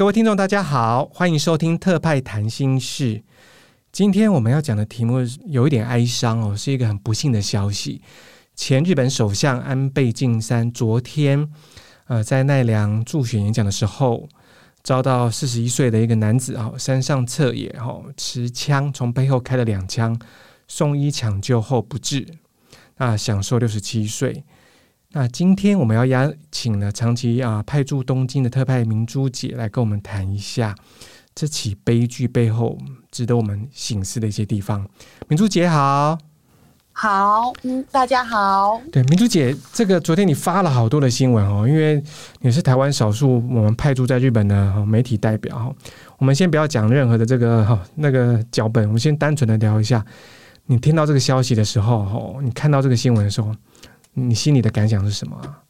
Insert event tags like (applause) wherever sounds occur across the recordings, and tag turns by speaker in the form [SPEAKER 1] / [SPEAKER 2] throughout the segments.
[SPEAKER 1] 各位听众，大家好，欢迎收听特派谈心事。今天我们要讲的题目有一点哀伤哦，是一个很不幸的消息。前日本首相安倍晋三昨天，呃，在奈良助选演讲的时候，遭到四十一岁的一个男子啊，山上彻也哈持枪从背后开了两枪，送医抢救后不治，那享寿六十七岁。那今天我们要邀请呢，长期啊派驻东京的特派明珠姐来跟我们谈一下这起悲剧背后值得我们醒思的一些地方。明珠姐好，
[SPEAKER 2] 好，嗯，大家好。
[SPEAKER 1] 对，明珠姐，这个昨天你发了好多的新闻哦，因为你是台湾少数我们派驻在日本的媒体代表。我们先不要讲任何的这个哈那个脚本，我们先单纯的聊一下，你听到这个消息的时候，哦，你看到这个新闻的时候。你心里的感想是什么啊？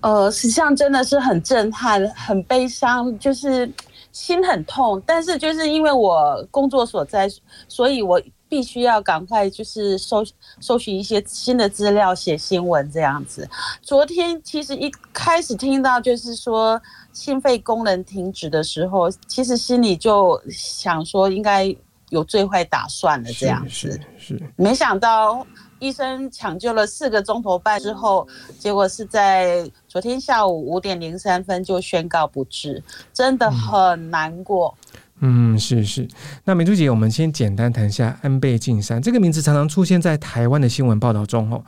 [SPEAKER 2] 呃，实际上真的是很震撼、很悲伤，就是心很痛。但是就是因为我工作所在，所以我必须要赶快就是搜搜寻一些新的资料，写新闻这样子。昨天其实一开始听到就是说心肺功能停止的时候，其实心里就想说应该有最坏打算了这样子。
[SPEAKER 1] 是。
[SPEAKER 2] 没想到。医生抢救了四个钟头半之后，结果是在昨天下午五点零三分就宣告不治，真的很难过。
[SPEAKER 1] 嗯，是是。那明珠姐，我们先简单谈一下安倍晋三这个名字，常常出现在台湾的新闻报道中哦。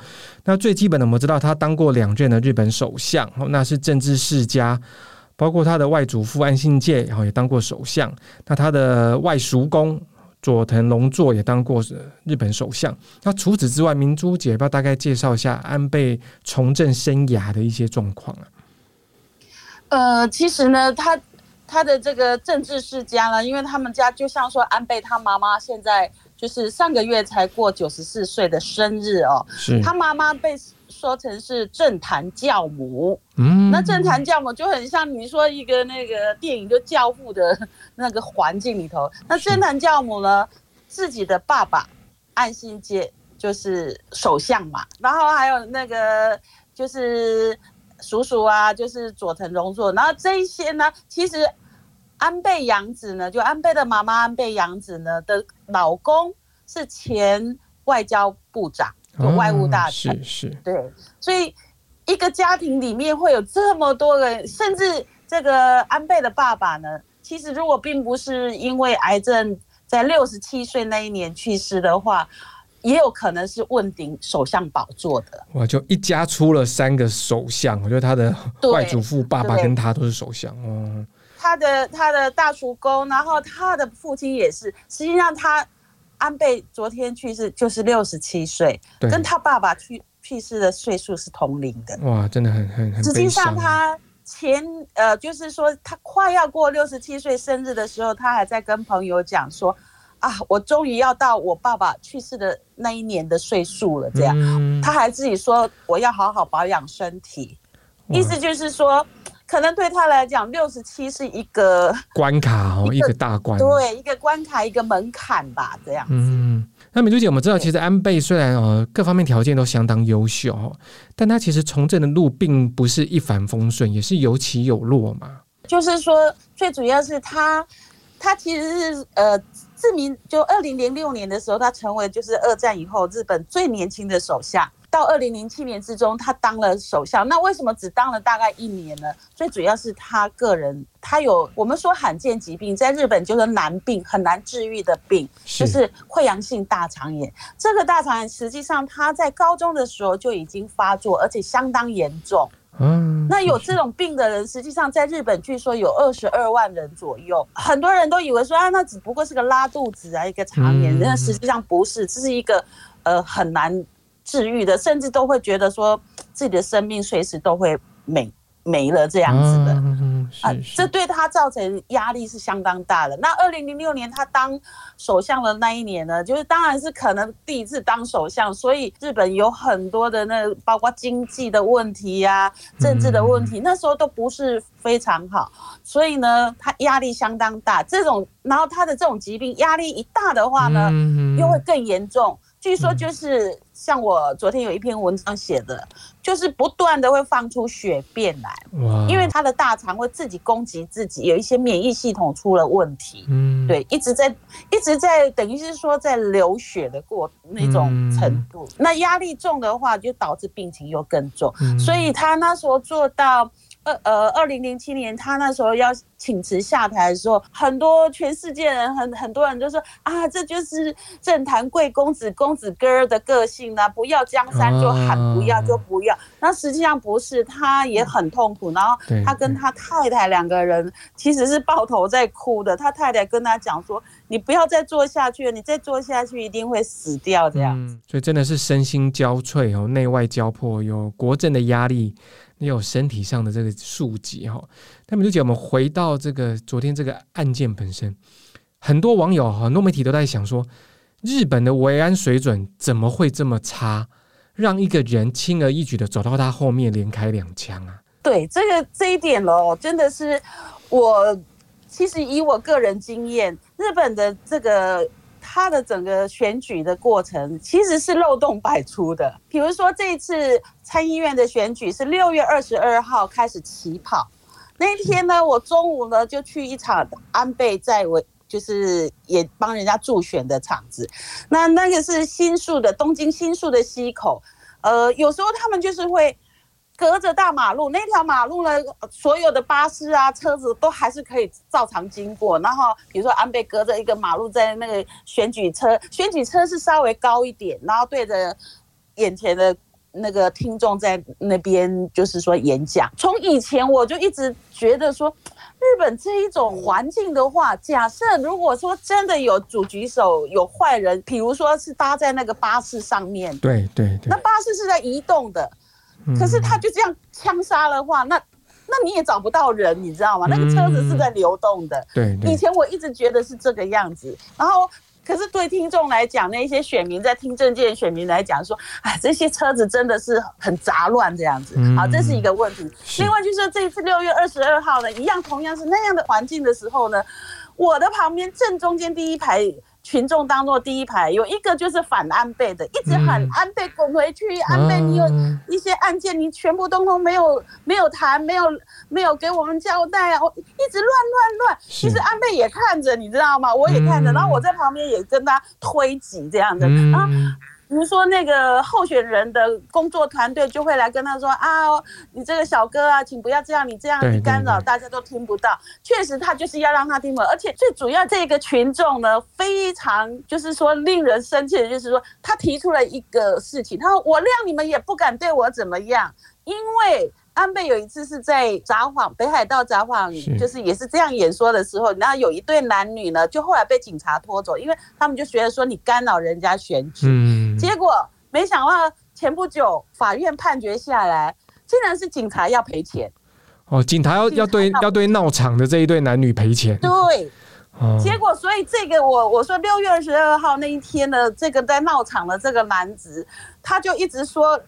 [SPEAKER 1] 那最基本的，我们知道他当过两任的日本首相，那是政治世家，包括他的外祖父安信介，然后也当过首相。那他的外叔公。佐藤荣作也当过日本首相。那除此之外，明珠姐要不要大概介绍一下安倍从政生涯的一些状况啊？
[SPEAKER 2] 呃，其实呢，他他的这个政治世家呢，因为他们家就像说安倍他妈妈现在就是上个月才过九十四岁的生日哦，是他妈妈被。说成是政坛教母，嗯，那政坛教母就很像你说一个那个电影就教父的那个环境里头。那政坛教母呢，自己的爸爸岸信介就是首相嘛，然后还有那个就是叔叔啊，就是佐藤荣作。然后这一些呢，其实安倍洋子呢，就安倍的妈妈安倍洋子呢的老公是前外交部长。有外务大臣、
[SPEAKER 1] 嗯、是是，
[SPEAKER 2] 对，所以一个家庭里面会有这么多人，甚至这个安倍的爸爸呢，其实如果并不是因为癌症在六十七岁那一年去世的话，也有可能是问鼎首相宝座的。
[SPEAKER 1] 哇，就一家出了三个首相，我觉得他的外祖父、爸爸跟他都是首相嗯。
[SPEAKER 2] 他的他的大叔公，然后他的父亲也是，实际上他。安倍昨天去世，就是六十七岁，跟他爸爸去去世的岁数是同龄的。
[SPEAKER 1] 哇，真的很很很。实际上，
[SPEAKER 2] 他前呃，就是说他快要过六十七岁生日的时候，他还在跟朋友讲说：“啊，我终于要到我爸爸去世的那一年的岁数了。”这样，嗯，他还自己说：“我要好好保养身体。”意思就是说。可能对他来讲，六十七是一个 (laughs)
[SPEAKER 1] 关卡哦，一个大关，
[SPEAKER 2] 对，一个关卡，一个门槛吧，这样子。
[SPEAKER 1] 嗯，那美珠姐，我们知道，其实安倍虽然呃各方面条件都相当优秀，但他其实从政的路并不是一帆风顺，也是有起有落嘛。
[SPEAKER 2] 就是说，最主要是他，他其实是呃自民，就二零零六年的时候，他成为就是二战以后日本最年轻的首相。到二零零七年之中，他当了首相。那为什么只当了大概一年呢？最主要是他个人，他有我们说罕见疾病，在日本就是难病，很难治愈的病，就是溃疡性大肠炎。这个大肠炎实际上他在高中的时候就已经发作，而且相当严重。嗯，那有这种病的人，实际上在日本据说有二十二万人左右。很多人都以为说啊，那只不过是个拉肚子啊，一个肠炎，那实际上不是，这是一个呃很难。治愈的，甚至都会觉得说自己的生命随时都会没没了这样子的。
[SPEAKER 1] 嗯，是是
[SPEAKER 2] 啊，这对他造成压力是相当大的。那二零零六年他当首相的那一年呢，就是当然是可能第一次当首相，所以日本有很多的那包括经济的问题呀、啊、政治的问题，那时候都不是非常好，所以呢，他压力相当大。这种，然后他的这种疾病压力一大的话呢，又会更严重。据说就是像我昨天有一篇文章写的，就是不断的会放出血便来，因为他的大肠会自己攻击自己，有一些免疫系统出了问题，嗯，对，一直在一直在等于是说在流血的过那种程度，嗯、那压力重的话就导致病情又更重，嗯、所以他那时候做到。呃呃，二零零七年他那时候要请辞下台的时候，很多全世界人很很多人就说啊，这就是政坛贵公子公子哥儿的个性啊，不要江山就喊不要就不要。那实际上不是，他也很痛苦。然后他跟他太太两个人其实是抱头在哭的。他太太跟他讲说：“你不要再做下去了，你再做下去一定会死掉。”这样子，
[SPEAKER 1] 所以真的是身心交瘁哦，内外交迫，有国政的压力。也有身体上的这个数级哈，那么就姐，我们回到这个昨天这个案件本身，很多网友很多媒体都在想说，日本的维安水准怎么会这么差，让一个人轻而易举的走到他后面连开两枪啊？
[SPEAKER 2] 对，这个这一点哦，真的是我其实以我个人经验，日本的这个。他的整个选举的过程其实是漏洞百出的。比如说，这次参议院的选举是六月二十二号开始起跑，那天呢，我中午呢就去一场安倍在位，就是也帮人家助选的场子。那那个是新宿的东京新宿的西口，呃，有时候他们就是会。隔着大马路，那条马路呢，所有的巴士啊、车子都还是可以照常经过。然后，比如说安倍隔着一个马路，在那个选举车，选举车是稍微高一点，然后对着眼前的那个听众在那边就是说演讲。从以前我就一直觉得说，日本这一种环境的话，假设如果说真的有主举手、有坏人，比如说是搭在那个巴士上面，
[SPEAKER 1] 对对对，
[SPEAKER 2] 那巴士是在移动的。可是他就这样枪杀的话，那那你也找不到人，你知道吗？那个车子是在流动的。对，以前我一直觉得是这个样子。然后，可是对听众来讲，那些选民在听政见的选民来讲说，哎，这些车子真的是很杂乱这样子。好，这是一个问题。另外就是，这一次六月二十二号呢，一样同样是那样的环境的时候呢，我的旁边正中间第一排。群众当做第一排有一个就是反安倍的，一直喊安倍滚回去，嗯、安倍你有一些案件你全部通通没有没有谈，没有没有给我们交代啊，我一直乱乱乱。其实安倍也看着，你知道吗？我也看着，嗯、然后我在旁边也跟他推挤这样子，嗯、然后。比如说，那个候选人的工作团队就会来跟他说：“啊，你这个小哥啊，请不要这样，你这样你干扰，大家都听不到。”确实，他就是要让他听不到。而且最主要，这个群众呢，非常就是说令人生气的，就是说他提出了一个事情，他说：“我谅你们也不敢对我怎么样，因为。”安倍有一次是在札幌北海道札幌，就是也是这样演说的时候，然后有一对男女呢，就后来被警察拖走，因为他们就觉得说你干扰人家选举。嗯，结果没想到前不久法院判决下来，竟然是警察要赔钱。
[SPEAKER 1] 哦，警察要要对要对闹场的这一对男女赔钱。
[SPEAKER 2] 对，哦，结果所以这个我我说六月二十二号那一天的，这个在闹场的这个男子，他就一直说，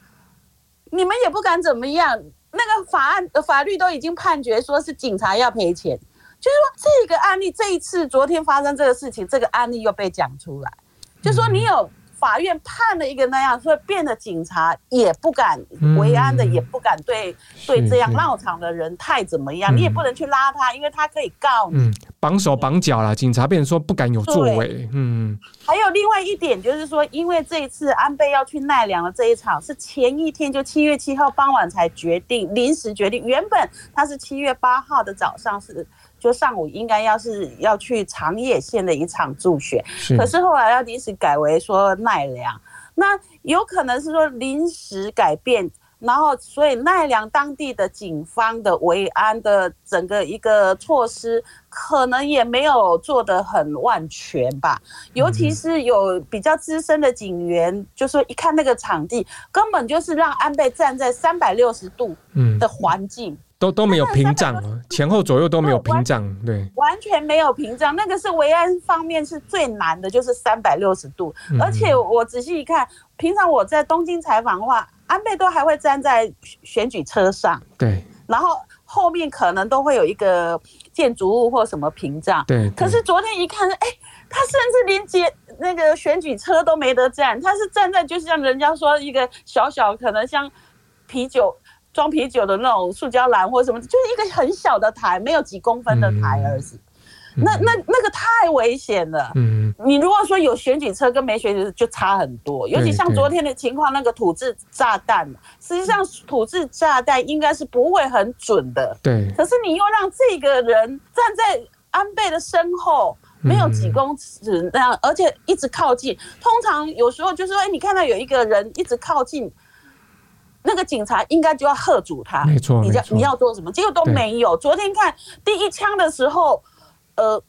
[SPEAKER 2] 你们也不敢怎么样。那个法案法律都已经判决说是警察要赔钱，就是说这个案例这一次昨天发生这个事情，这个案例又被讲出来，就说你有。法院判了一个那样，所以变得警察也不敢为安的，嗯、也不敢对对这样闹场的人太怎么样，是你也不能去拉他，因为他可以告你。绑、嗯、手绑脚了，警察变成说不敢有作为。嗯，还有另外一点就是说，因为这一次安倍要去奈良的这一场是前一天，就七月七号傍晚才决定，临时决定，原本他是七月八号的早上是。就上午应该要是要去长野县的一场助选，是。可是后来要临时改为说奈良，那有可能是说临时改变，然后所以奈良当地的警方的维安的整个一个措施，可能也没有做得很万全吧，尤其是有比较资深的警员，就说一看那个场地，根本就是让安倍站在三百六十度的环境。
[SPEAKER 1] 都都没有屏障，前后左右都没有屏障，对，
[SPEAKER 2] 完全没有屏障。那个是维安方面是最难的，就是三百六十度。嗯、而且我仔细一看，平常我在东京采访的话，安倍都还会站在选举车上，
[SPEAKER 1] 对，
[SPEAKER 2] 然后后面可能都会有一个建筑物或什么屏障，
[SPEAKER 1] 对。
[SPEAKER 2] 可是昨天一看，哎，他甚至连接那个选举车都没得站，他是站在就是像人家说一个小小可能像啤酒。装啤酒的那种塑胶篮或者什么，就是一个很小的台，没有几公分的台而已。嗯、那那那个太危险了。嗯，你如果说有选举车跟没选举车就差很多，尤其像昨天的情况，那个土制炸弹，实际上土制炸弹应该是不会很准的。
[SPEAKER 1] 对。
[SPEAKER 2] 可是你又让这个人站在安倍的身后，没有几公尺那样，而且一直靠近。通常有时候就是说，哎，你看到有一个人一直靠近。那个警察应该就要喝阻他，
[SPEAKER 1] 没错，
[SPEAKER 2] 你要你要做什么？结果都没有。昨天看第一枪的时候，呃，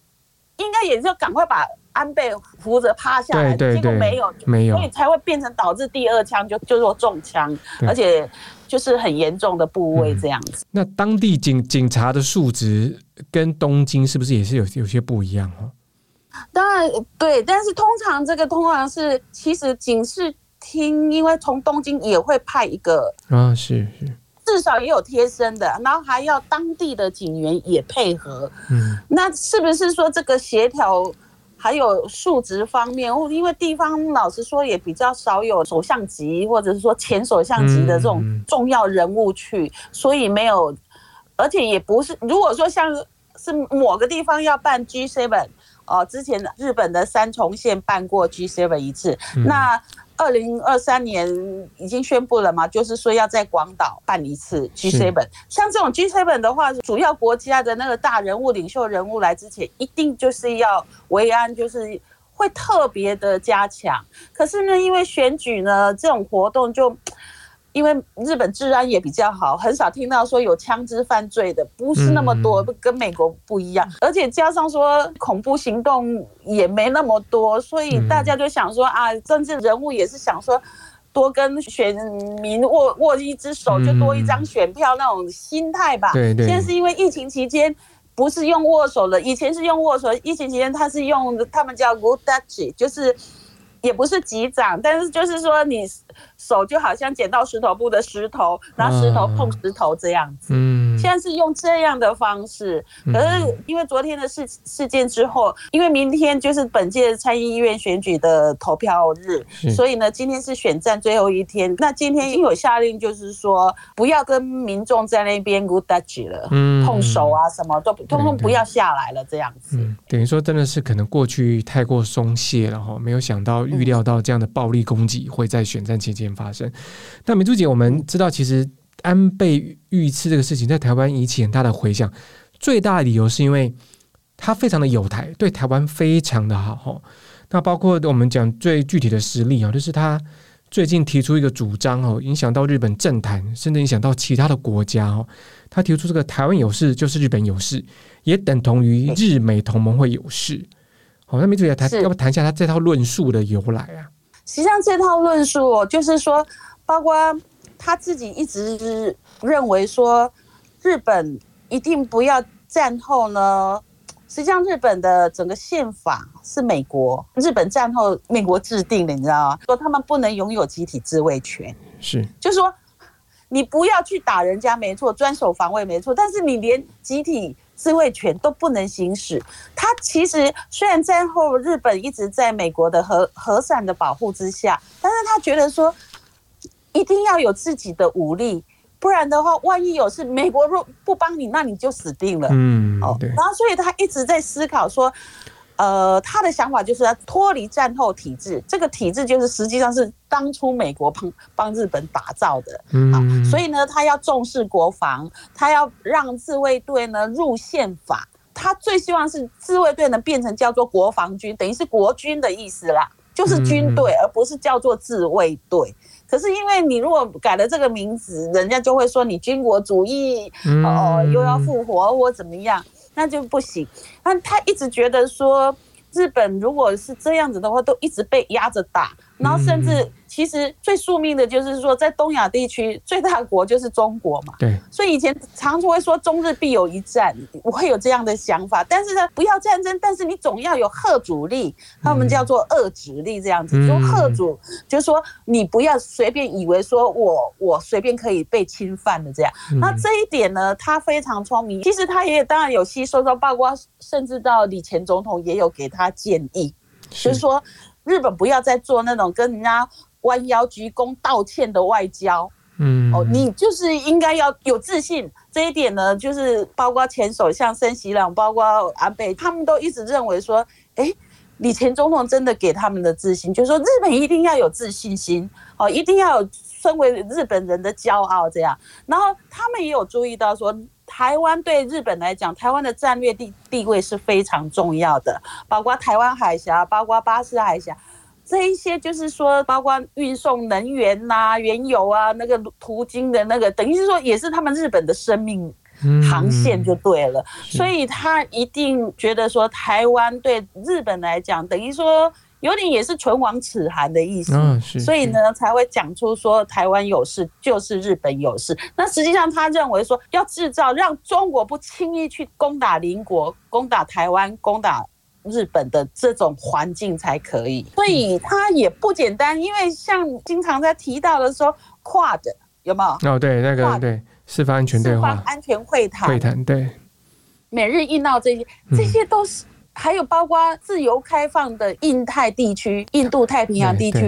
[SPEAKER 2] 应该也是要赶快把安倍扶着趴下来，
[SPEAKER 1] 对对对，
[SPEAKER 2] 结果没有，
[SPEAKER 1] 没有，
[SPEAKER 2] 所以才会变成导致第二枪就就说中枪，而且就是很严重的部位这样子。
[SPEAKER 1] 嗯、那当地警警察的素质跟东京是不是也是有有些不一样哦？
[SPEAKER 2] 当然对，但是通常这个通常是其实警视。听，因为从东京也会派一个
[SPEAKER 1] 啊，是是，
[SPEAKER 2] 至少也有贴身的，然后还要当地的警员也配合。嗯，那是不是说这个协调还有数值方面？因为地方老实说也比较少有首相级或者是说前首相级的这种重要人物去，所以没有，而且也不是。如果说像是某个地方要办 G7，哦，之前日本的三重县办过 G7 一次，那。二零二三年已经宣布了嘛，就是说要在广岛办一次 G7。像这种 G7 的话，主要国家的那个大人物、领袖人物来之前，一定就是要维安，就是会特别的加强。可是呢，因为选举呢，这种活动就。因为日本治安也比较好，很少听到说有枪支犯罪的，不是那么多，跟美国不一样。而且加上说恐怖行动也没那么多，所以大家就想说啊，政治人物也是想说多跟选民握握一只手，就多一张选票那种心态吧。对对。现在是因为疫情期间不是用握手了，以前是用握手，疫情期间他是用他们叫 good touch，就是。也不是击掌，但是就是说你手就好像捡到石头布的石头，拿石头碰石头这样子。嗯，现在是用这样的方式。可是因为昨天的事事件之后，因为明天就是本届参议院选举的投票日，所以呢，今天是选战最后一天。那今天已经有下令，就是说不要跟民众在那边 good touch 了，嗯，碰手啊什么都通通不要下来了，这样子。
[SPEAKER 1] 嗯，等于说真的是可能过去太过松懈了哈，没有想到。预料到这样的暴力攻击会在选战期间发生。那明珠姐，我们知道，其实安倍遇刺这个事情在台湾引起很大的回响。最大的理由是因为他非常的友台，对台湾非常的好。那包括我们讲最具体的实例啊，就是他最近提出一个主张哦，影响到日本政坛，甚至影响到其他的国家哦。他提出这个台湾有事就是日本有事，也等同于日美同盟会有事。好，那明珠姐谈，要不谈一下他这套论述的由来啊？
[SPEAKER 2] 实际上，这套论述就是说，包括他自己一直认为说，日本一定不要战后呢。实际上，日本的整个宪法是美国日本战后美国制定的，你知道吗？说他们不能拥有集体自卫权，
[SPEAKER 1] 是，
[SPEAKER 2] 就是说你不要去打人家，没错，专守防卫没错，但是你连集体。自卫权都不能行使。他其实虽然战后日本一直在美国的和和伞的保护之下，但是他觉得说一定要有自己的武力，不然的话，万一有事，美国若不帮你，那你就死定了。嗯，哦，然后所以他一直在思考说。呃，他的想法就是要脱离战后体制，这个体制就是实际上是当初美国帮帮日本打造的，嗯，所以呢，他要重视国防，他要让自卫队呢入宪法，他最希望是自卫队能变成叫做国防军，等于是国军的意思啦，就是军队，而不是叫做自卫队。可是因为你如果改了这个名字，人家就会说你军国主义，哦，又要复活或怎么样。那就不行。那他一直觉得说，日本如果是这样子的话，都一直被压着打，然后甚至其实最宿命的就是说，在东亚地区最大国就是中国嘛。
[SPEAKER 1] 对。
[SPEAKER 2] 所以以前常常会说中日必有一战，我会有这样的想法。但是呢，不要战争，但是你总要有贺主力，他们叫做遏止力这样子。就贺主，就是说你不要随便以为说我我随便可以被侵犯的这样。那这一点呢，他非常聪明。其实他也当然有吸收到，包括甚至到李前总统也有给他建议，就是说。日本不要再做那种跟人家弯腰鞠躬道歉的外交，嗯，哦，你就是应该要有自信。这一点呢，就是包括前首相森喜朗，包括安倍，他们都一直认为说，哎，李前总统真的给他们的自信，就是说日本一定要有自信心，哦，一定要有身为日本人的骄傲这样。然后他们也有注意到说。台湾对日本来讲，台湾的战略地地位是非常重要的，包括台湾海峡，包括巴士海峡，这一些就是说，包括运送能源呐、啊、原油啊，那个途经的那个，等于是说也是他们日本的生命航线就对了，所以他一定觉得说，台湾对日本来讲，等于说。有点也是唇亡齿寒的意思，所以呢才会讲出说台湾有事就是日本有事。那实际上他认为说要制造让中国不轻易去攻打邻国、攻打台湾、攻打日本的这种环境才可以。所以它也不简单，因为像经常在提到的说 QUAD 有没有？
[SPEAKER 1] 哦，对，那个对四方安全对话、
[SPEAKER 2] 安全会谈、
[SPEAKER 1] 会谈对，
[SPEAKER 2] 美日印澳这些，这些都是。还有包括自由开放的印太地区、印度太平洋地区，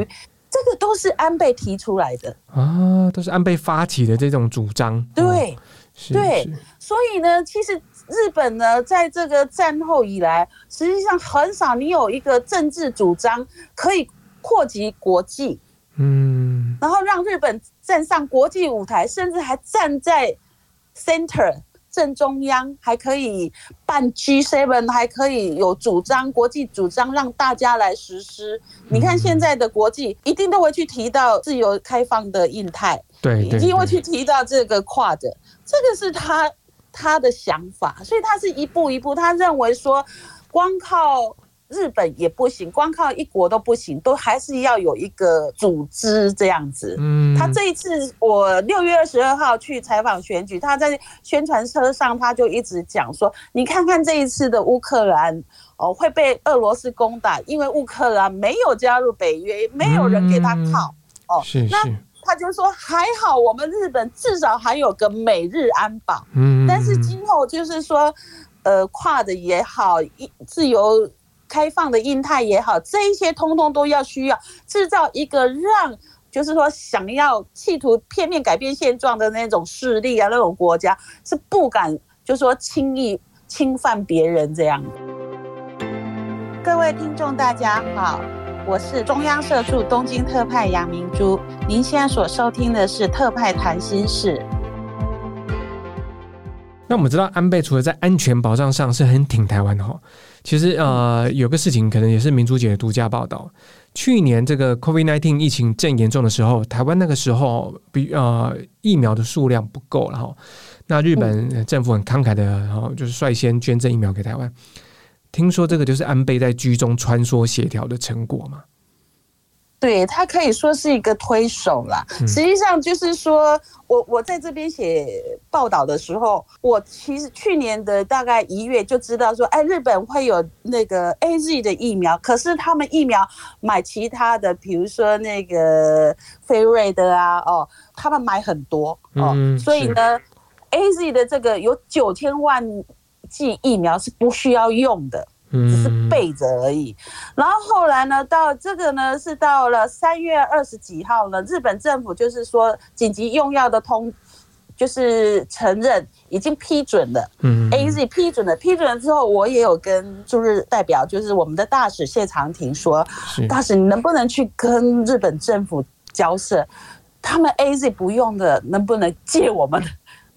[SPEAKER 2] 这个都是安倍提出来的
[SPEAKER 1] 啊，都是安倍发起的这种主张。
[SPEAKER 2] 对，对，所以呢，其实日本呢，在这个战后以来，实际上很少你有一个政治主张可以扩及国际，嗯，然后让日本站上国际舞台，甚至还站在 center。正中央还可以办 G7，还可以有主张国际主张让大家来实施。你看现在的国际一定都会去提到自由开放的印太，
[SPEAKER 1] 对，
[SPEAKER 2] 一定会去提到这个跨的，这个是他他的想法，所以他是一步一步，他认为说光靠。日本也不行，光靠一国都不行，都还是要有一个组织这样子。嗯，他这一次我六月二十二号去采访选举，他在宣传车上他就一直讲说：“你看看这一次的乌克兰哦会被俄罗斯攻打，因为乌克兰没有加入北约，没有人给他靠。”哦，是是。那他就说还好，我们日本至少还有个美日安保。嗯，但是今后就是说，呃，跨的也好，一自由。开放的印太也好，这一些通通都要需要制造一个让，就是说想要企图片面改变现状的那种势力啊，那种国家是不敢，就是说轻易侵犯别人这样。各位听众大家好，我是中央社驻东京特派杨明珠，您现在所收听的是特派谈心事。
[SPEAKER 1] 那我们知道安倍除了在安全保障上是很挺台湾的哈。其实呃，有个事情可能也是明珠姐的独家报道。去年这个 COVID-19 疫情正严重的时候，台湾那个时候比呃疫苗的数量不够了哈。那日本政府很慷慨的，然后就是率先捐赠疫苗给台湾。听说这个就是安倍在居中穿梭协调的成果嘛？
[SPEAKER 2] 对，他可以说是一个推手啦。实际上就是说，我我在这边写报道的时候，我其实去年的大概一月就知道说，哎，日本会有那个 AZ 的疫苗，可是他们疫苗买其他的，比如说那个辉瑞的啊，哦，他们买很多哦，所以呢，AZ 的这个有九千万剂疫苗是不需要用的。只是备着而已，然后后来呢，到这个呢是到了三月二十几号呢，日本政府就是说紧急用药的通，就是承认已经批准了，嗯，AZ 批准了，批准了之后，我也有跟驻日代表，就是我们的大使谢长廷说，大使你能不能去跟日本政府交涉，他们 AZ 不用的，能不能借我们？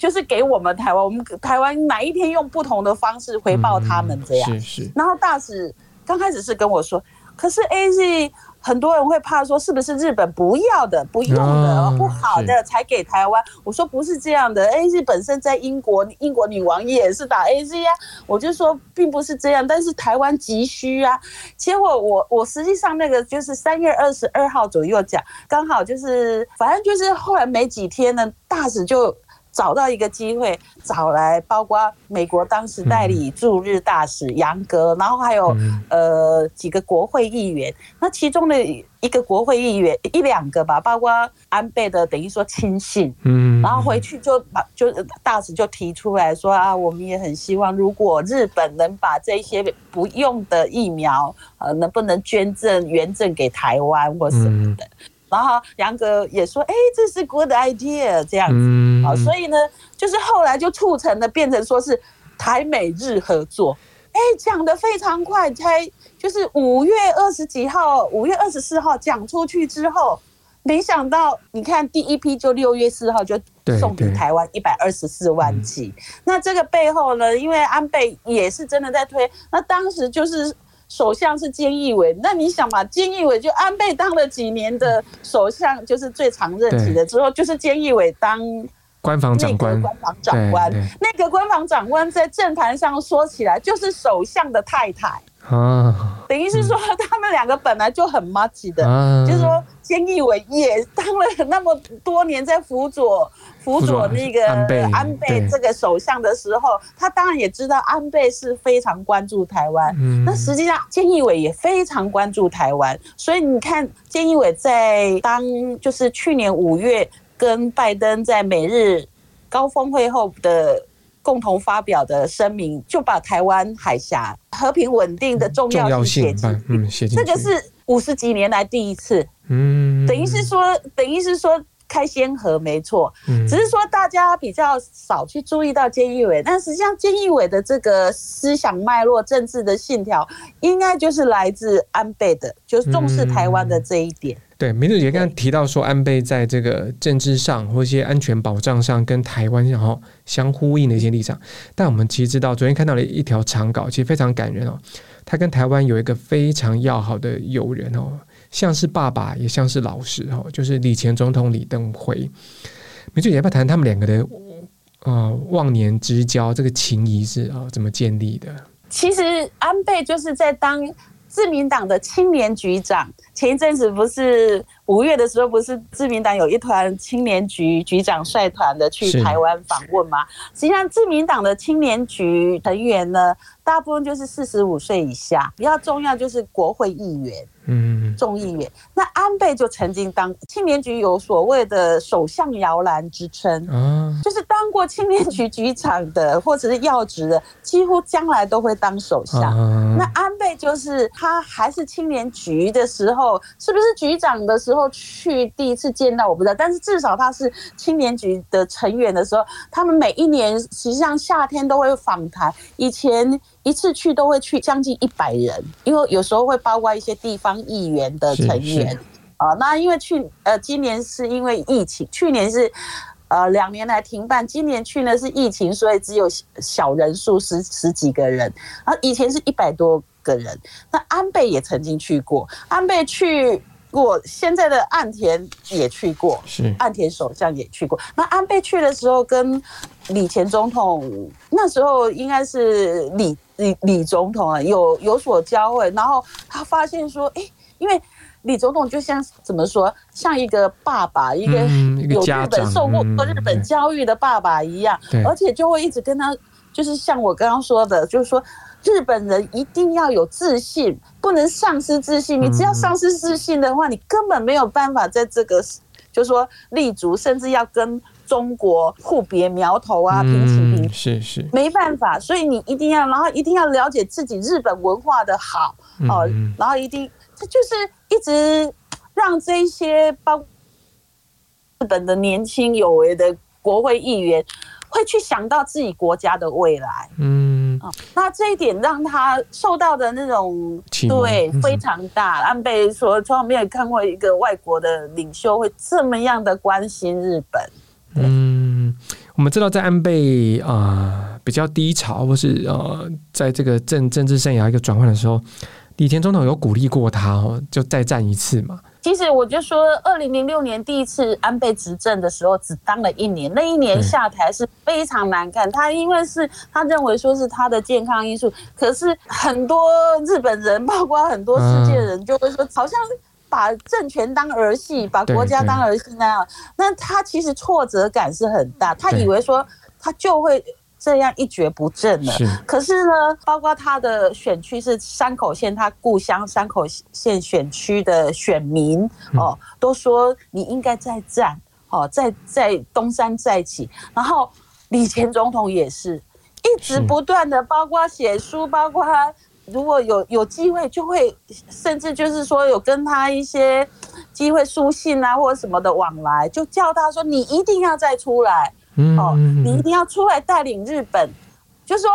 [SPEAKER 2] 就是给我们台湾，我们台湾哪一天用不同的方式回报他们这样。
[SPEAKER 1] 嗯、是是。
[SPEAKER 2] 然后大使刚开始是跟我说，可是 AZ 很多人会怕说，是不是日本不要的、不用的、哦、不好的才给台湾？我说不是这样的。A Z 本身在英国，英国女王也是打 A Z 啊。我就说并不是这样，但是台湾急需啊。结果我我实际上那个就是三月二十二号左右讲，刚好就是反正就是后来没几天呢，大使就。找到一个机会，找来包括美国当时代理驻日大使杨格，然后还有呃几个国会议员。那其中的一个国会议员一两个吧，包括安倍的等于说亲信，嗯，然后回去就把就大使就提出来说啊，我们也很希望，如果日本能把这些不用的疫苗，呃，能不能捐赠援赠给台湾或什么的。然后杨哥也说：“哎，这是 good idea，这样子啊，所以呢，就是后来就促成了，变成说是台美日合作。哎，讲得非常快，才就是五月二十几号，五月二十四号讲出去之后，没想到你看第一批就六月四号就送给台湾一百二十四万剂。那这个背后呢，因为安倍也是真的在推，那当时就是。”首相是菅义伟，那你想嘛，菅义伟就安倍当了几年的首相，就是最长任期的之后，就是菅义伟当
[SPEAKER 1] 官房长官，
[SPEAKER 2] 官房长官，那个官房长官在政坛上说起来就是首相的太太。啊，等于是说他们两个本来就很默契的，啊、就是说菅义伟也当了那么多年，在辅佐辅佐那个安倍这个首相的时候，他当然也知道安倍是非常关注台湾。嗯，那实际上菅义伟也非常关注台湾，所以你看菅义伟在当就是去年五月跟拜登在美日高峰会后的。共同发表的声明就把台湾海峡和平稳定的重要性写进，嗯，写进去，这个是五十几年来第一次，嗯，等于是说，等于是说。开先河没错，只是说大家比较少去注意到菅义伟，但实际上菅义伟的这个思想脉络、政治的信条，应该就是来自安倍的，就是重视台湾的这一点。
[SPEAKER 1] 嗯、对，明珠姐刚刚提到说，安倍在这个政治上或一些安全保障上跟台湾然后相呼应的一些立场，但我们其实知道，昨天看到了一条长稿，其实非常感人哦。他跟台湾有一个非常要好的友人哦。像是爸爸，也像是老师，哦，就是李前总统李登辉。明珠姐要不要谈他们两个的呃忘年之交？这个情谊是啊怎么建立的？
[SPEAKER 2] 其实安倍就是在当自民党的青年局长。前一阵子不是五月的时候，不是自民党有一团青年局局长率团的去台湾访问吗？实际上，自民党的青年局成员呢，大部分就是四十五岁以下，比较重要就是国会议员。嗯，众议员，那安倍就曾经当青年局有所谓的首相摇篮之称，嗯，就是当过青年局局长的或者是要职的，几乎将来都会当首相。那安倍就是他还是青年局的时候，是不是局长的时候去第一次见到我不知道，但是至少他是青年局的成员的时候，他们每一年实际上夏天都会访谈，以前。一次去都会去将近一百人，因为有时候会包括一些地方议员的成员啊。那因为去呃，今年是因为疫情，去年是呃两年来停办，今年去呢是疫情，所以只有小人数十十几个人。然后以前是一百多个人。那安倍也曾经去过，安倍去过，现在的岸田也去过，是岸田首相也去过。那安倍去的时候跟李前总统那时候应该是李。李李总统啊，有有所交汇，然后他发现说，哎，因为李总统就像怎么说，像一个爸爸，一个有日本受过日本教育的爸爸一样，而且就会一直跟他，就是像我刚刚说的，就是说日本人一定要有自信，不能丧失自信。你只要丧失自信的话，你根本没有办法在这个，就是说立足，甚至要跟。中国互别苗头啊，平起平坐，是是。没办法，所以你一定要，然后一定要了解自己日本文化的好哦，然后一定，这就是一直让这些包日本的年轻有为的国会议员会去想到自己国家的未来，嗯，那这一点让他受到的那种对非常大。安倍说，从来没有看过一个外国的领袖会这么样的关心日本。
[SPEAKER 1] 嗯，我们知道在安倍啊、呃、比较低潮，或是呃在这个政政治生涯一个转换的时候，李前总统有鼓励过他哦，就再战一次嘛。
[SPEAKER 2] 其实我就说，二零零六年第一次安倍执政的时候，只当了一年，那一年下台是非常难看。他因为是他认为说是他的健康因素，可是很多日本人，包括很多世界人，就会说好像把政权当儿戏，把国家当儿戏那样。那他其实挫折感是很大，他以为说他就会。这样一蹶不振了。可是呢，包括他的选区是山口县，他故乡山口县选区的选民哦，都说你应该再战哦，再再东山再起。然后李前总统也是一直不断的，包括写书，包括他如果有有机会，就会甚至就是说有跟他一些机会书信啊或者什么的往来，就叫他说你一定要再出来。哦，你一定要出来带领日本，就是说，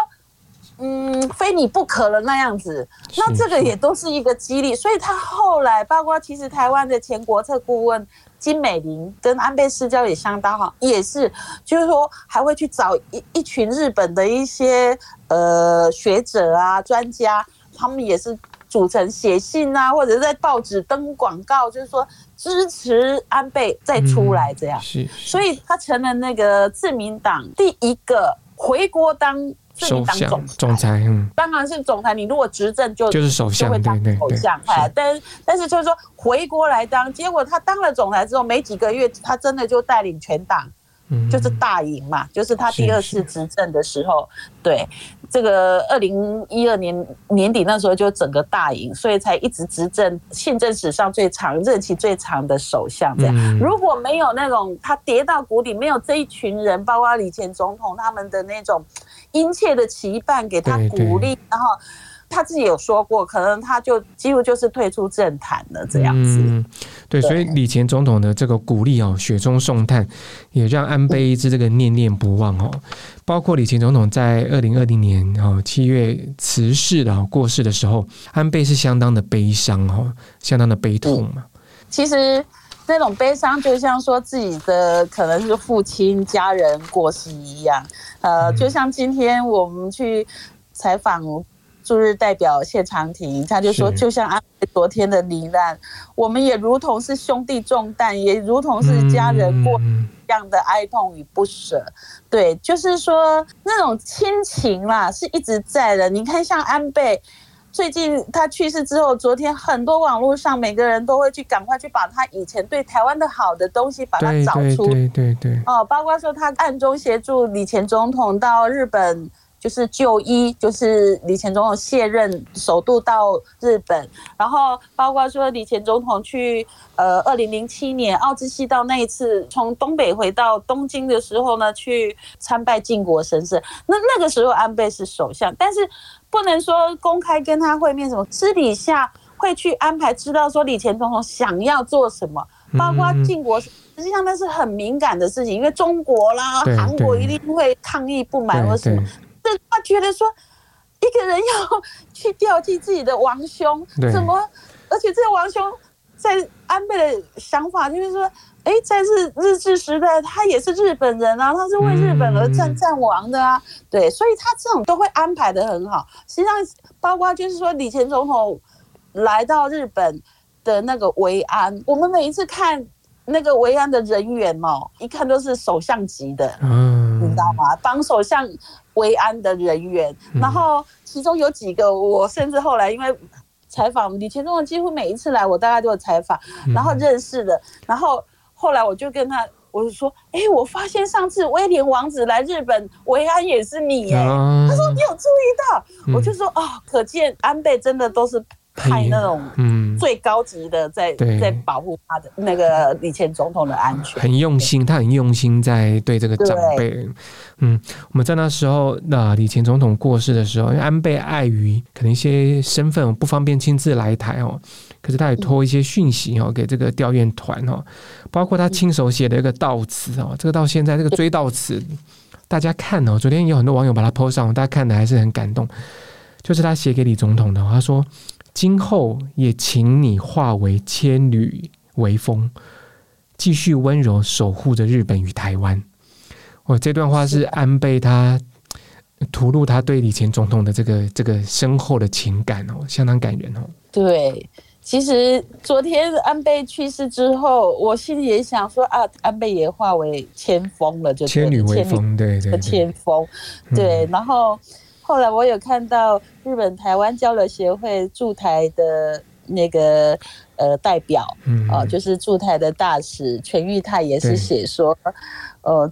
[SPEAKER 2] 嗯，非你不可了那样子。那这个也都是一个激励，所以他后来包括其实台湾的前国策顾问金美玲跟安倍私交也相当好，也是就是说还会去找一一群日本的一些呃学者啊专家，他们也是组成写信啊，或者在报纸登广告，就是说。支持安倍再出来，这样，是，所以他成了那个自民党第一个回国当自民党总总裁。嗯，当然是总裁。你如果执政就就是首相，就会当首相。哎，但但是就是说回国来当，结果他当了总裁之后没几个月，他真的就带领全党。就是大赢嘛，就是他第二次执政的时候，对这个二零一二年年底那时候就整个大赢，所以才一直执政，宪政史上最长任期最长的首相这样。如果没有那种他跌到谷底，没有这一群人，包括李前总统他们的那种殷切的期盼，给他鼓励，然后。他自己有说过，可能他就几乎就是退出政坛了这样子。嗯，对，
[SPEAKER 1] 所以李前总统的这个鼓励哦，雪中送炭，也让安倍一直这个念念不忘哦。包括李前总统在二零二零年哦七月辞世的过世的时候，安倍是相当的悲伤哦，相当的悲痛嘛。
[SPEAKER 2] 其实那种悲伤就像说自己的可能是父亲家人过世一样，呃，就像今天我们去采访。驻日代表谢长廷，他就说，就像安倍昨天的罹难，我们也如同是兄弟重担，也如同是家人过一样的哀痛与不舍。对，就是说那种亲情啦，是一直在的。你看，像安倍最近他去世之后，昨天很多网络上每个人都会去赶快去把他以前对台湾的好的东西把它找出，
[SPEAKER 1] 对对对，
[SPEAKER 2] 哦，包括说他暗中协助李前总统到日本。就是就医，就是李前总统卸任，首度到日本，然后包括说李前总统去呃，二零零七年奥兹西道那一次从东北回到东京的时候呢，去参拜靖国神社。那那个时候安倍是首相，但是不能说公开跟他会面什么，私底下会去安排，知道说李前总统想要做什么，包括靖国，实际上那是很敏感的事情，因为中国啦、韩国一定会抗议不满或什么。他觉得说，一个人要去吊祭自己的王兄，怎么？而且这个王兄在安倍的想法就是说，哎，在日日治时代，他也是日本人啊，他是为日本而战战亡的啊，对，所以他这种都会安排的很好。实际上，包括就是说，李前总统来到日本的那个维安，我们每一次看那个维安的人员哦，一看都是首相级的，嗯，你知道吗？帮首相。维安的人员，然后其中有几个，我甚至后来因为采访李前忠的，几乎每一次来，我大概都有采访，然后认识的，然后后来我就跟他，我就说，哎，我发现上次威廉王子来日本，维安也是你耶，他说你有注意到，我就说哦，可见安倍真的都是。派那种嗯。最高级的在在保护他的那个李前总统的安全，
[SPEAKER 1] 很用心，他很用心在对这个长辈。嗯，我们在那时候，那李前总统过世的时候，因为安倍碍于可能一些身份不方便亲自来台哦，可是他也托一些讯息哦给这个吊唁团哦，包括他亲手写的一个悼词哦，这个到现在这个追悼词，大家看哦，昨天有很多网友把它 po 上，大家看的还是很感动，就是他写给李总统的，他说。今后也请你化为千缕微风，继续温柔守护着日本与台湾。我这段话是安倍他吐露他对李前总统的这个这个深厚的情感哦，相当感人哦。
[SPEAKER 2] 对，其实昨天安倍去世之后，我心里也想说啊，安倍也化为千风了，就
[SPEAKER 1] 千缕微风，对对，
[SPEAKER 2] 千风，对。然后后来我有看到日本台湾交流协会驻台的那个呃代表，嗯啊，就是驻台的大使全玉泰也是写说，呃。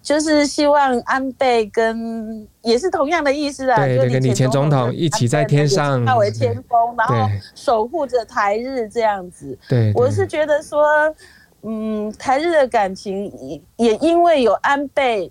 [SPEAKER 2] 就是希望安倍跟也是同样的意思啊，
[SPEAKER 1] 对，跟李前总统一起在天上
[SPEAKER 2] 化为天风，然后守护着台日这样子。对，我是觉得说，嗯，台日的感情也也因为有安倍，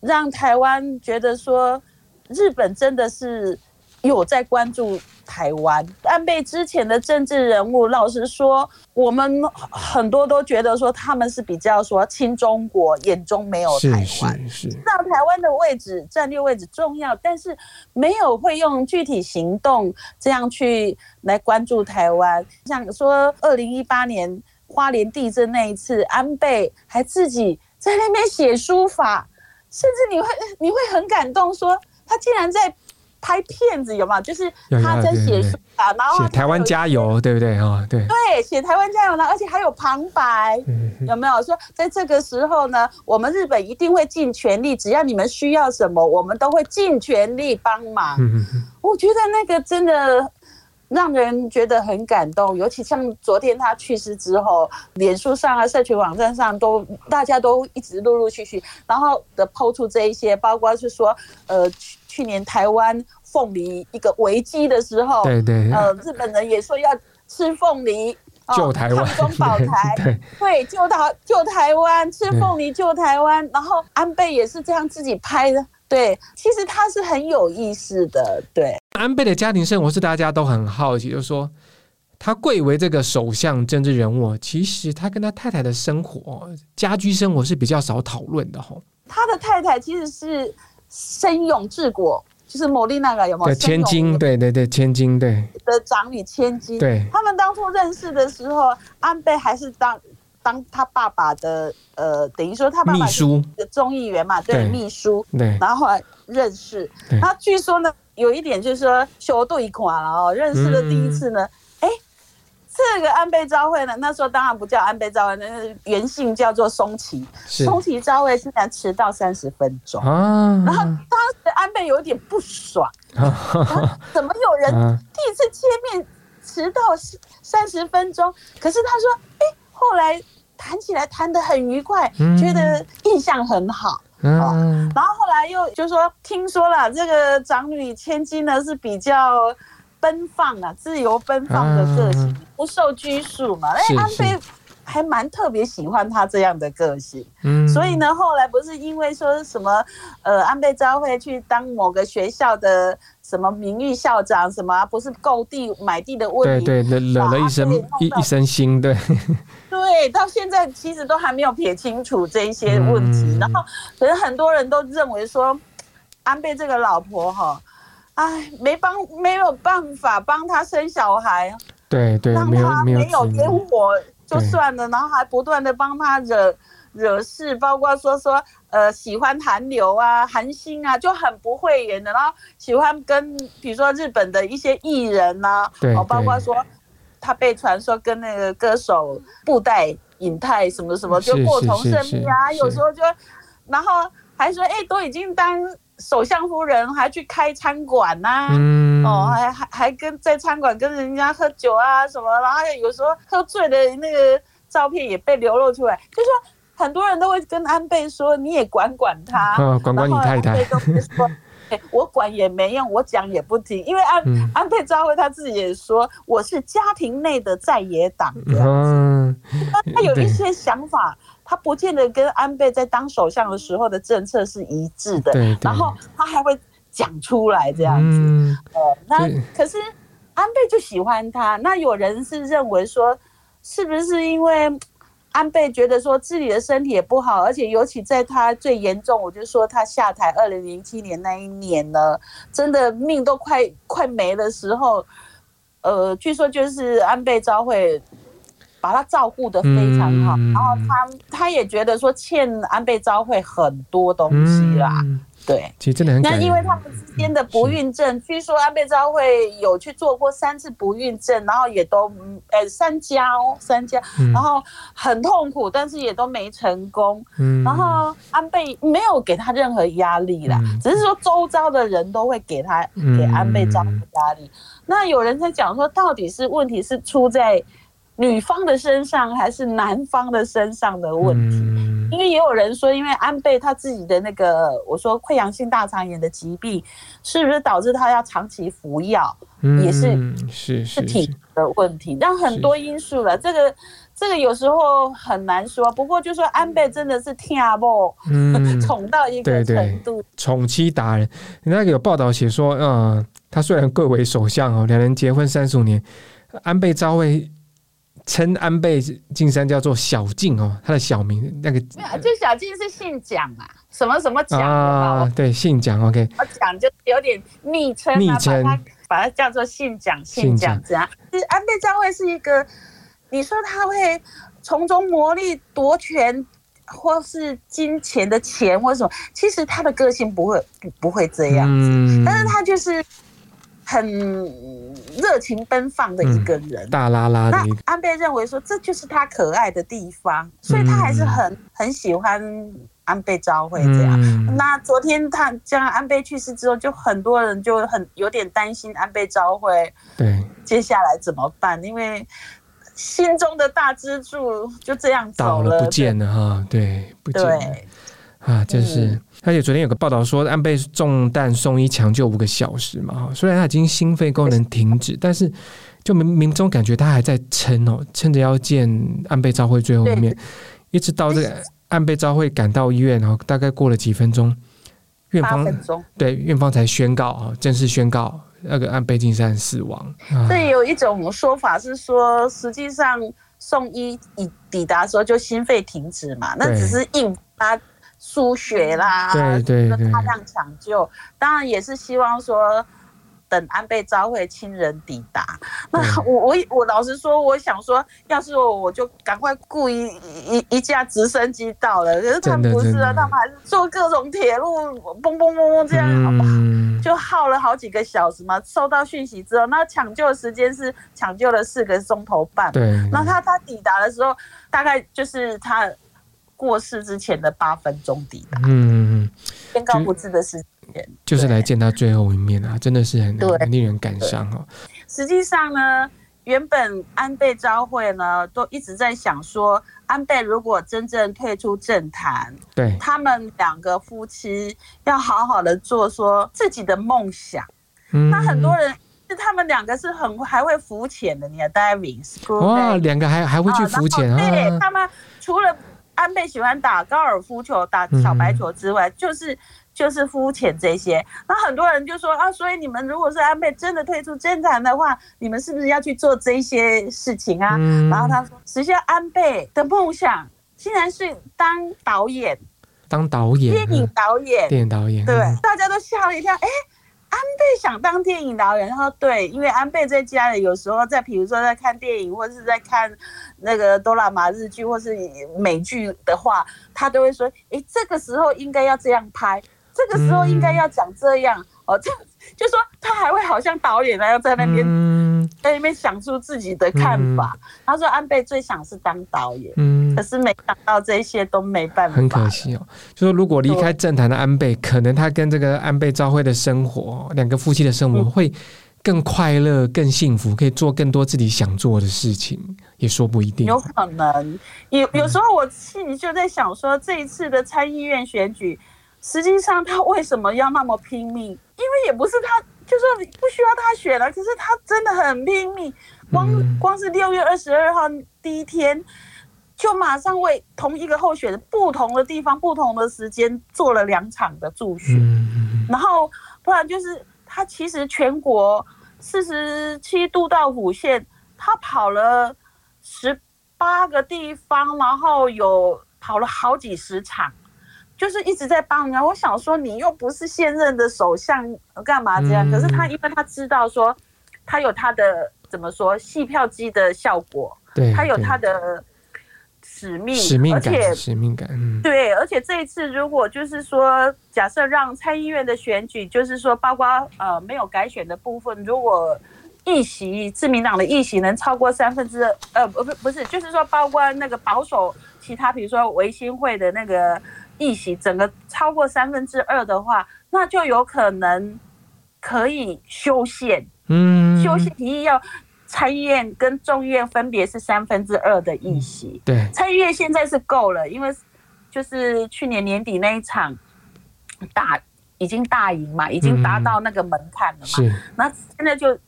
[SPEAKER 2] 让台湾觉得说，日本真的是有在关注。台湾安倍之前的政治人物，老实说，我们很多都觉得说他们是比较说亲中国，眼中没有台湾，是让台湾的位置战略位置重要，但是没有会用具体行动这样去来关注台湾。像说二零一八年花莲地震那一次，安倍还自己在那边写书法，甚至你会你会很感动，说他竟然在。拍片子有没有？就是他在写书法，然后写
[SPEAKER 1] 台湾加油，对不对啊？对
[SPEAKER 2] 对，写台湾加油呢，而且还有旁白，有没有说在这个时候呢？我们日本一定会尽全力，只要你们需要什么，我们都会尽全力帮忙。我觉得那个真的让人觉得很感动，尤其像昨天他去世之后，脸书上啊、社群网站上都大家都一直陆陆续续，然后的抛出这一些，包括是说呃。去去年台湾凤梨一个危机的时候，对对，呃，日本人也说要吃凤梨
[SPEAKER 1] 救台湾，
[SPEAKER 2] 抗中保台，(laughs) 对，对，救台救台湾，吃凤梨救台湾。然后安倍也是这样自己拍的，对，其实他是很有意思的，对。
[SPEAKER 1] 安倍的家庭生活是大家都很好奇，就是说他贵为这个首相政治人物，其实他跟他太太的生活家居生活是比较少讨论的吼。
[SPEAKER 2] 他的太太其实是。森永治果就是某莉那个有没有？对，
[SPEAKER 1] 千金，对对对，千金对
[SPEAKER 2] 的长女千金。
[SPEAKER 1] 对，
[SPEAKER 2] 他们当初认识的时候，安倍还是当当他爸爸的呃，等于说他爸爸是众议员嘛，对，秘书。对，然后后来认识。他据说呢，有一点就是说修对款了哦，认识的第一次呢。嗯这个安倍昭惠呢，那时候当然不叫安倍昭惠，那个原姓叫做松崎。松崎昭惠竟然迟到三十分钟，啊、然后当时安倍有点不爽，啊、怎么有人第一次见面迟到三十分钟？可是他说，哎，后来谈起来谈得很愉快，嗯、觉得印象很好。嗯、哦，然后后来又就说，听说了这个长女千金呢是比较。奔放啊，自由奔放的个性，啊、不受拘束嘛。哎，安倍还蛮特别喜欢她这样的个性。嗯，所以呢，后来不是因为说什么，呃，安倍昭惠去当某个学校的什么名誉校长，什么、啊、不是购地买地的问题，
[SPEAKER 1] 对对，惹惹了一身一一身腥，对。(laughs)
[SPEAKER 2] 对，到现在其实都还没有撇清楚这一些问题。嗯、然后，可是很多人都认为说，安倍这个老婆哈。哎，没帮没有办法帮他生小孩，
[SPEAKER 1] 对对，
[SPEAKER 2] 让他没有烟火就算了，然后还不断的帮他惹惹事，包括说说呃喜欢韩流啊、韩星啊，就很不会演的，然后喜欢跟比如说日本的一些艺人呐、啊，对，包括说他被传说跟那个歌手布袋隐太什么什么就过从甚密啊，有时候就然后还说哎都已经当。首相夫人还去开餐馆呐、啊，嗯、哦，还还还跟在餐馆跟人家喝酒啊什么，然后有时候喝醉的那个照片也被流露出来，就说很多人都会跟安倍说，你也管管他，
[SPEAKER 1] 哦、管管你太太。(laughs)
[SPEAKER 2] 我管也没用，我讲也不听，因为安、嗯、安倍昭惠他自己也说，我是家庭内的在野党这样子，嗯、他有一些想法。他不见得跟安倍在当首相的时候的政策是一致的，然后他还会讲出来这样子。嗯、呃，那可是安倍就喜欢他。那有人是认为说，是不是因为安倍觉得说自己的身体也不好，而且尤其在他最严重，我就说他下台二零零七年那一年呢，真的命都快快没的时候，呃，据说就是安倍昭惠。把他照顾得非常好，嗯、然后他他也觉得说欠安倍昭惠很多东西啦，嗯、对，
[SPEAKER 1] 其实真的很感人。
[SPEAKER 2] 那因为他们之间的不孕症，据说安倍昭惠有去做过三次不孕症，然后也都呃三家哦三家，然后很痛苦，但是也都没成功。嗯，然后安倍没有给他任何压力啦，只是说周遭的人都会给他给安倍昭惠压力。那有人在讲说，到底是问题是出在女方的身上，还是男方的身上的问题？因为也有人说，因为安倍他自己的那个，我说溃疡性大肠炎的疾病，是不是导致他要长期服药，嗯、也是是是体的问题，但很多因素了。这个这个有时候很难说。不过就说安倍真的是听不嗯，(laughs) 宠到一个程度，
[SPEAKER 1] 宠妻达人。那个有报道写说，嗯，他虽然贵为首相哦，两人结婚三十五年，安倍昭惠。称安倍晋三叫做小静哦，他的小名那个
[SPEAKER 2] 没有，就小静是姓蒋啊，什么什么蒋
[SPEAKER 1] 啊？对，姓蒋。OK，
[SPEAKER 2] 我蒋就有点昵称啊，把他把他叫做姓蒋，姓蒋这样。其实安倍昭惠是一个，你说他会从中牟利夺权，或是金钱的钱或什么，其实他的个性不会不不会这样子，嗯、但是他就是。很热情奔放的一个人，
[SPEAKER 1] 嗯、大拉拉的。
[SPEAKER 2] 那安倍认为说，这就是他可爱的地方，所以他还是很很喜欢安倍昭惠这样。嗯、那昨天他将安倍去世之后，就很多人就很有点担心安倍昭惠，对，接下来怎么办？因为心中的大支柱就这样走了，
[SPEAKER 1] 倒了不见了哈，对，不见了对啊，真是。嗯而且昨天有个报道说，安倍中弹送医抢救五个小时嘛，哈，虽然他已经心肺功能停止，但是就冥冥中感觉他还在撑哦，撑着要见安倍昭惠最后一面，一直到这个安倍昭惠赶到医院，然后大概过了几分钟，院方对院方才宣告啊，正式宣告那个安倍晋三死亡。
[SPEAKER 2] 这有一种说法是说，实际上送医已抵达的时候就心肺停止嘛，那只是硬发。输血啦，对对对，大量抢救，当然也是希望说等安倍昭惠亲人抵达。那我我我老实说，我想说，要是我我就赶快雇一一一架直升机到了。可是他们不是啊，他们还是坐各种铁路，嘣嘣嘣嘣这样，好不好？就耗了好几个小时嘛。收到讯息之后，那抢救的时间是抢救了四个钟头半。对，那他他抵达的时候，大概就是他。过世之前的八分钟抵达，嗯嗯，宣告不治的时间，
[SPEAKER 1] 就是来见他最后一面啊，真的是很很令人感伤哦。
[SPEAKER 2] 实际上呢，原本安倍昭惠呢都一直在想说，安倍如果真正退出政坛，对，他们两个夫妻要好好的做说自己的梦想。那很多人是他们两个是很还会浮潜的，你看 diving，
[SPEAKER 1] 哇，两个还还会去浮潜啊？
[SPEAKER 2] 对，他们除了。安倍喜欢打高尔夫球、打小白球之外，嗯、就是就是肤浅这些。那很多人就说啊，所以你们如果是安倍真的退出政坛的话，你们是不是要去做这些事情啊？嗯、然后他说，实际上安倍的梦想竟然是当导演，
[SPEAKER 1] 当导演，
[SPEAKER 2] 电影导演，
[SPEAKER 1] 电影导演，
[SPEAKER 2] 对，嗯、大家都吓了一跳，哎、欸。安倍想当电影导演，然后对，因为安倍在家里有时候在，比如说在看电影，或者是在看那个哆啦 A 日剧，或是美剧的话，他都会说：“诶，这个时候应该要这样拍，这个时候应该要讲这样。嗯”哦，这就说他还会好像导演那样在那边。嗯在那边想出自己的看法。嗯、他说安倍最想是当导演，嗯，可是没想到这些都没办法。
[SPEAKER 1] 很可惜哦，就说如果离开政坛的安倍，可能他跟这个安倍昭惠的生活，两个夫妻的生活会更快乐、更幸福，可以做更多自己想做的事情，也说不一定。
[SPEAKER 2] 有可能，有有时候我心里就在想说，这一次的参议院选举，实际上他为什么要那么拼命？因为也不是他。就说不需要他选了，可是他真的很拼命，光光是六月二十二号第一天，就马上为同一个候选人不同的地方、不同的时间做了两场的助选，然后不然就是他其实全国四十七都道府县，他跑了十八个地方，然后有跑了好几十场。就是一直在帮人，我想说你又不是现任的首相，干嘛这样？嗯、可是他因为他知道说，他有他的怎么说戏票机的效果，对，他有他的使命，
[SPEAKER 1] 使命感，使命感，嗯，
[SPEAKER 2] 对，而且这一次如果就是说，假设让参议院的选举，就是说包括呃没有改选的部分，如果议席自民党的议席能超过三分之二，呃不不不是，就是说包括那个保守其他，比如说维新会的那个议席，整个超过三分之二的话，那就有可能可以修宪，嗯，修宪提议要。参议院跟众议院分别是三分之二的议席，
[SPEAKER 1] 对，
[SPEAKER 2] 参议院现在是够了，因为就是去年年底那一场大已经大赢嘛，已经达到那个门槛了嘛。是，那现在就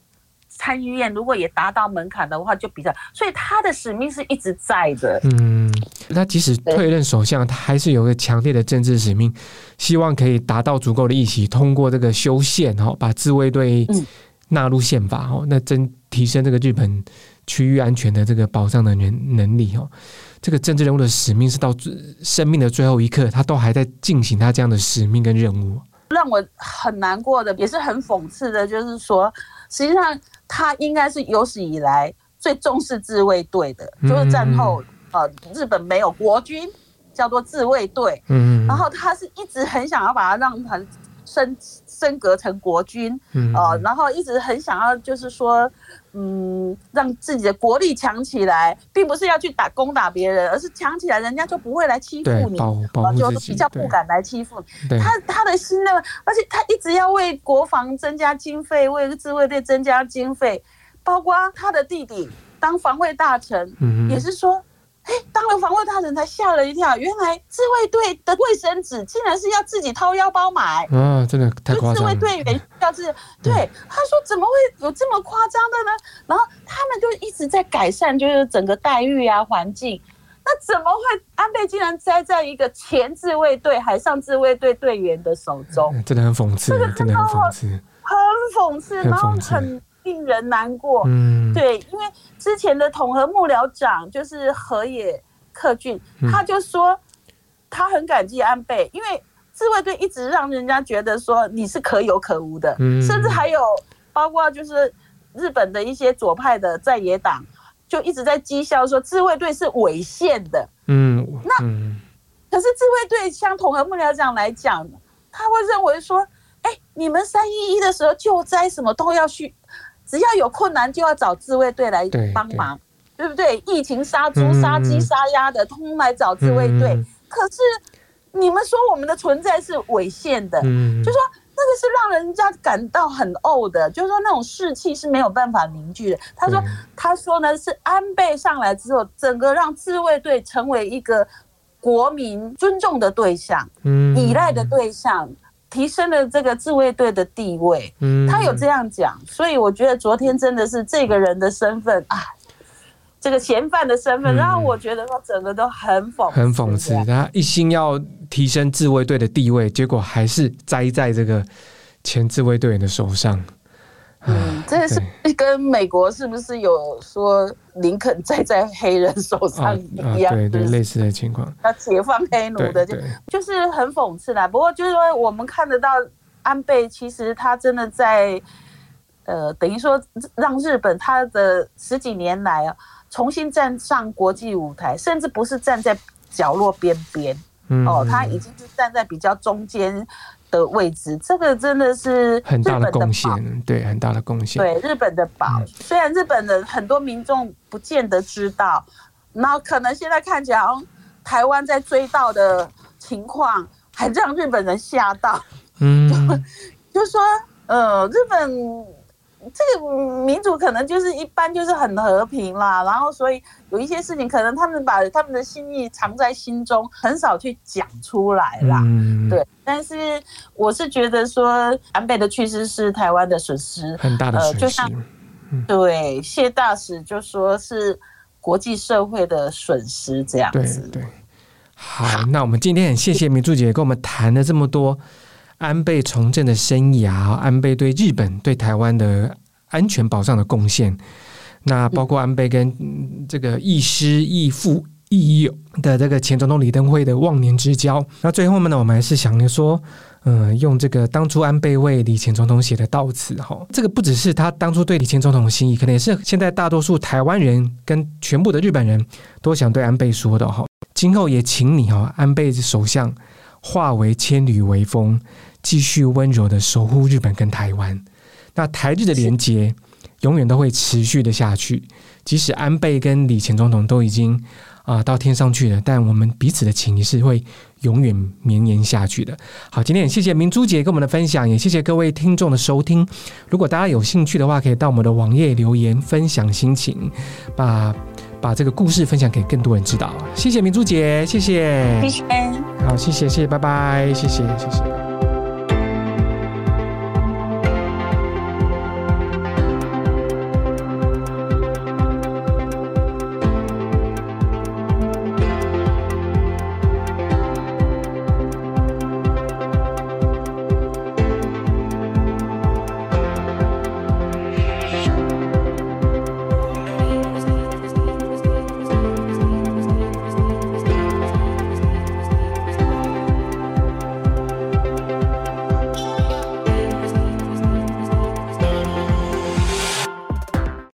[SPEAKER 2] 参议院如果也达到门槛的话，就比较，所以他的使命是一直在的。
[SPEAKER 1] 嗯，他即使退任首相，他还是有个强烈的政治使命，希望可以达到足够的议席，通过这个修宪，哈，把自卫队纳入宪法，哦，那真。提升这个日本区域安全的这个保障的能能力哦，这个政治人物的使命是到生命的最后一刻，他都还在进行他这样的使命跟任务。
[SPEAKER 2] 让我很难过的，也是很讽刺的，就是说，实际上他应该是有史以来最重视自卫队的，就是战后呃日本没有国军，叫做自卫队，嗯，然后他是一直很想要把它让它升升格成国军，呃，然后一直很想要就是说。嗯，让自己的国力强起来，并不是要去打攻打别人，而是强起来，人家就不会来欺负你，就比较不敢来欺负你。他他的心呢，而且他一直要为国防增加经费，为自卫队增加经费，包括他的弟弟当防卫大臣，也是说。哎，当了防卫大臣才吓了一跳，原来自卫队的卫生纸竟然是要自己掏腰包买
[SPEAKER 1] 啊！真的太夸张了。自卫队员要自 (laughs) 对，
[SPEAKER 2] 他说怎么会有这么夸张的呢？然后他们就一直在改善，就是整个待遇啊、环境。那怎么会安倍竟然栽在一个前自卫队海上自卫队队员的手中？
[SPEAKER 1] 真的很讽刺，这个真的很讽刺，
[SPEAKER 2] 很讽刺，然后很。令人难过，嗯，对，因为之前的统合幕僚长就是河野克俊，他就说他很感激安倍，因为自卫队一直让人家觉得说你是可有可无的，嗯。甚至还有包括就是日本的一些左派的在野党就一直在讥笑说自卫队是违宪的，嗯，那可是自卫队像统合幕僚长来讲，他会认为说，哎，你们三一一的时候救灾什么都要去。只要有困难，就要找自卫队来帮忙，对，不对？疫情杀猪、杀鸡、杀鸭的，通通来找自卫队。嗯、可是你们说我们的存在是违宪的，嗯、就说那个是让人家感到很呕的，就是说那种士气是没有办法凝聚的。他说，他说呢，是安倍上来之后，整个让自卫队成为一个国民尊重的对象、嗯、依赖的对象。提升了这个自卫队的地位，嗯，他有这样讲，所以我觉得昨天真的是这个人的身份啊，这个嫌犯的身份，让我觉得他整个都很讽
[SPEAKER 1] 很讽刺。他一心要提升自卫队的地位，结果还是栽在这个前自卫队员的手上。
[SPEAKER 2] 嗯，这是跟美国是不是有说林肯栽在黑人手上一样？
[SPEAKER 1] 啊啊、对对，类似的情况。
[SPEAKER 2] 要解放黑奴的就就是很讽刺啦。不过就是说，我们看得到安倍，其实他真的在呃，等于说让日本他的十几年来啊，重新站上国际舞台，甚至不是站在角落边边、嗯、哦，他已经是站在比较中间。的位置，这个真的是
[SPEAKER 1] 很大的贡献，对，很大的贡献。
[SPEAKER 2] 对，日本的宝，嗯、虽然日本的很多民众不见得知道，那可能现在看起来，台湾在追悼的情况，还让日本人吓到。嗯，(laughs) 就说，呃，日本。这个民主可能就是一般就是很和平啦，然后所以有一些事情可能他们把他们的心意藏在心中，很少去讲出来啦。嗯，对。但是我是觉得说南北的去世是台湾的损失，
[SPEAKER 1] 很大的损失。呃、就像
[SPEAKER 2] 对谢大使就说是国际社会的损失这样子。
[SPEAKER 1] 对对。好，那我们今天很谢谢明珠姐跟我们谈了这么多。安倍从政的生涯，安倍对日本、对台湾的安全保障的贡献，那包括安倍跟这个亦师亦父亦友的这个前总统李登辉的忘年之交。那最后面呢，我们还是想着说，嗯，用这个当初安倍为李前总统写的悼词哈，这个不只是他当初对李前总统的心意，可能也是现在大多数台湾人跟全部的日本人都想对安倍说的哈。今后也请你哈，安倍首相化为千里微风，继续温柔的守护日本跟台湾。那台日的连结永远都会持续的下去，即使安倍跟李前总统都已经啊到天上去了，但我们彼此的情谊是会。永远绵延下去的。好，今天也谢谢明珠姐跟我们的分享，也谢谢各位听众的收听。如果大家有兴趣的话，可以到我们的网页留言分享心情，把把这个故事分享给更多人知道。谢谢明珠姐，谢谢，
[SPEAKER 2] 谢谢，
[SPEAKER 1] 好，谢谢，谢谢，拜拜，谢谢，谢谢。